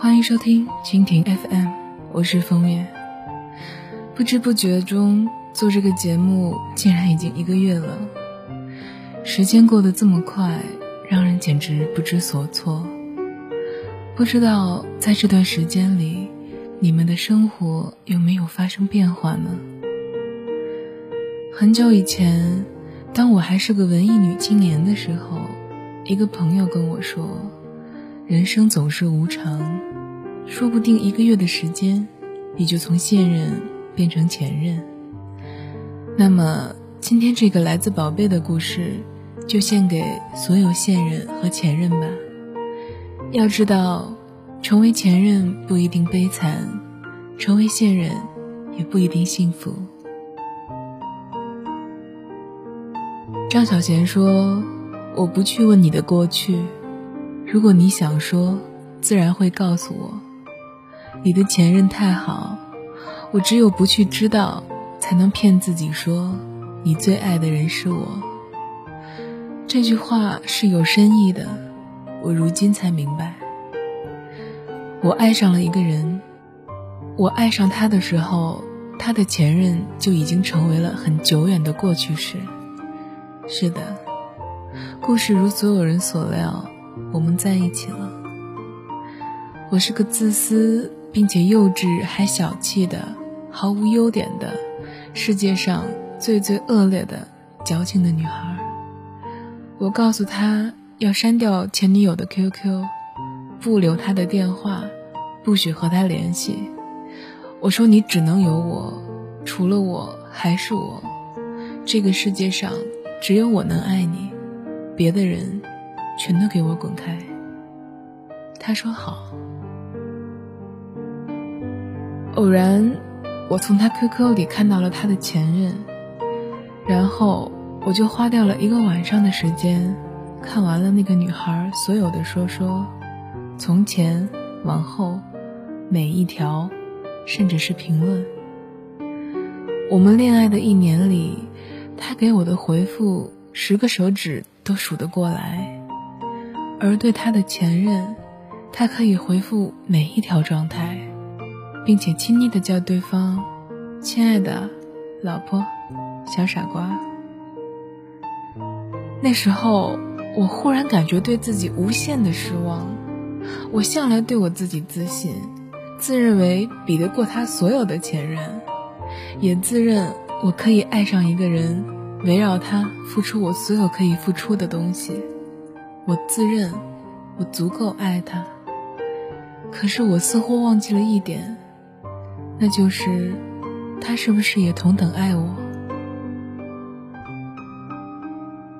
欢迎收听蜻蜓 FM，我是风月。不知不觉中做这个节目竟然已经一个月了，时间过得这么快，让人简直不知所措。不知道在这段时间里，你们的生活有没有发生变化呢？很久以前，当我还是个文艺女青年的时候，一个朋友跟我说：“人生总是无常，说不定一个月的时间，你就从现任变成前任。”那么，今天这个来自宝贝的故事，就献给所有现任和前任吧。要知道，成为前任不一定悲惨，成为现任也不一定幸福。张小娴说：“我不去问你的过去，如果你想说，自然会告诉我。你的前任太好，我只有不去知道，才能骗自己说你最爱的人是我。”这句话是有深意的。我如今才明白，我爱上了一个人。我爱上他的时候，他的前任就已经成为了很久远的过去式。是的，故事如所有人所料，我们在一起了。我是个自私并且幼稚还小气的、毫无优点的、世界上最最恶劣的、矫情的女孩。我告诉他。要删掉前女友的 QQ，不留他的电话，不许和他联系。我说你只能有我，除了我还是我。这个世界上只有我能爱你，别的人全都给我滚开。他说好。偶然，我从他 QQ 里看到了他的前任，然后我就花掉了一个晚上的时间。看完了那个女孩所有的说说，从前往后，每一条，甚至是评论。我们恋爱的一年里，他给我的回复十个手指都数得过来，而对他的前任，他可以回复每一条状态，并且亲昵的叫对方“亲爱的，老婆，小傻瓜”。那时候。我忽然感觉对自己无限的失望。我向来对我自己自信，自认为比得过他所有的前任，也自认我可以爱上一个人，围绕他付出我所有可以付出的东西。我自认我足够爱他。可是我似乎忘记了一点，那就是他是不是也同等爱我？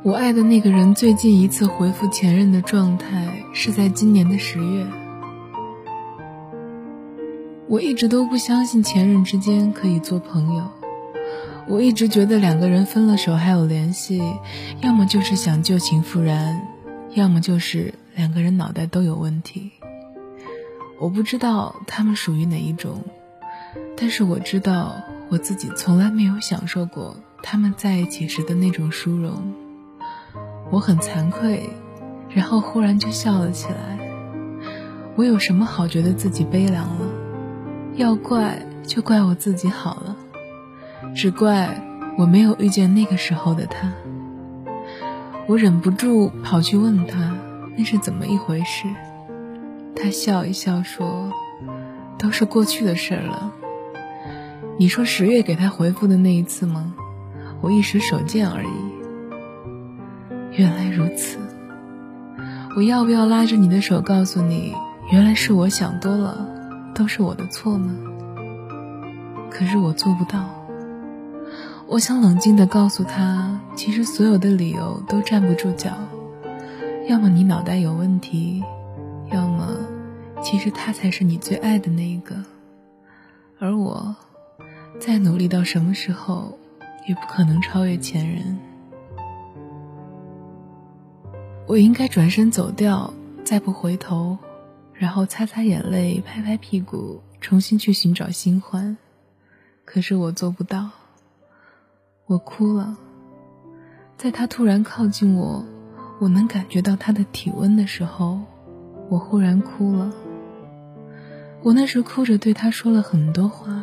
我爱的那个人最近一次回复前任的状态是在今年的十月。我一直都不相信前任之间可以做朋友，我一直觉得两个人分了手还有联系，要么就是想旧情复燃，要么就是两个人脑袋都有问题。我不知道他们属于哪一种，但是我知道我自己从来没有享受过他们在一起时的那种殊荣。我很惭愧，然后忽然就笑了起来。我有什么好觉得自己悲凉了？要怪就怪我自己好了，只怪我没有遇见那个时候的他。我忍不住跑去问他那是怎么一回事。他笑一笑说：“都是过去的事了。”你说十月给他回复的那一次吗？我一时手贱而已。原来如此，我要不要拉着你的手，告诉你，原来是我想多了，都是我的错呢？可是我做不到。我想冷静地告诉他，其实所有的理由都站不住脚，要么你脑袋有问题，要么其实他才是你最爱的那一个，而我，再努力到什么时候，也不可能超越前人。我应该转身走掉，再不回头，然后擦擦眼泪，拍拍屁股，重新去寻找新欢。可是我做不到。我哭了，在他突然靠近我，我能感觉到他的体温的时候，我忽然哭了。我那时哭着对他说了很多话，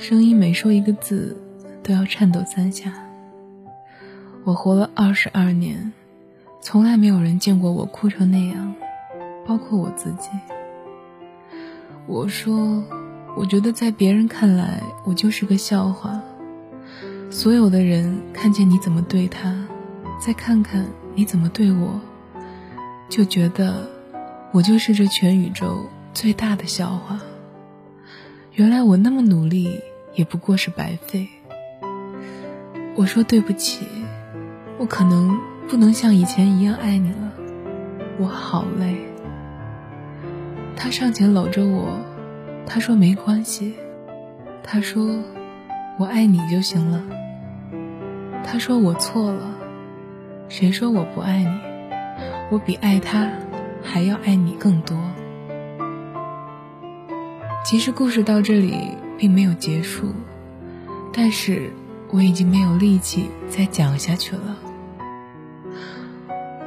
声音每说一个字都要颤抖三下。我活了二十二年，从来没有人见过我哭成那样，包括我自己。我说，我觉得在别人看来，我就是个笑话。所有的人看见你怎么对他，再看看你怎么对我，就觉得我就是这全宇宙最大的笑话。原来我那么努力也不过是白费。我说对不起，我可能不能像以前一样爱你了，我好累。他上前搂着我，他说没关系，他说我爱你就行了。他说我错了，谁说我不爱你？我比爱他还要爱你更多。其实故事到这里并没有结束，但是我已经没有力气再讲下去了。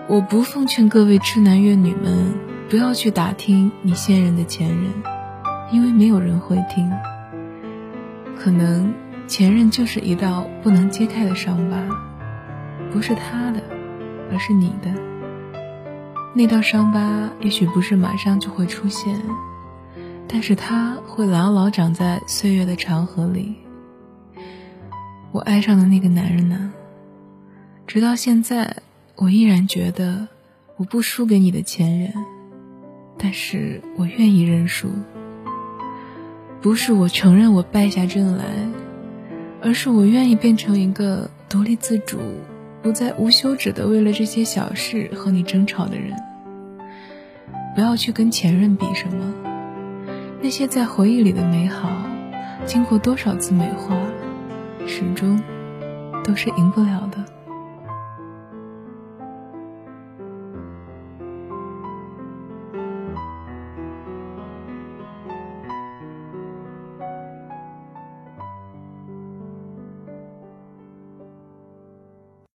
我不奉劝各位痴男怨女们不要去打听你现任的前任，因为没有人会听。可能。前任就是一道不能揭开的伤疤，不是他的，而是你的。那道伤疤也许不是马上就会出现，但是它会牢牢长在岁月的长河里。我爱上的那个男人呢？直到现在，我依然觉得我不输给你的前任，但是我愿意认输。不是我承认我败下阵来。而是我愿意变成一个独立自主、不再无休止的为了这些小事和你争吵的人。不要去跟前任比什么，那些在回忆里的美好，经过多少次美化，始终都是赢不了的。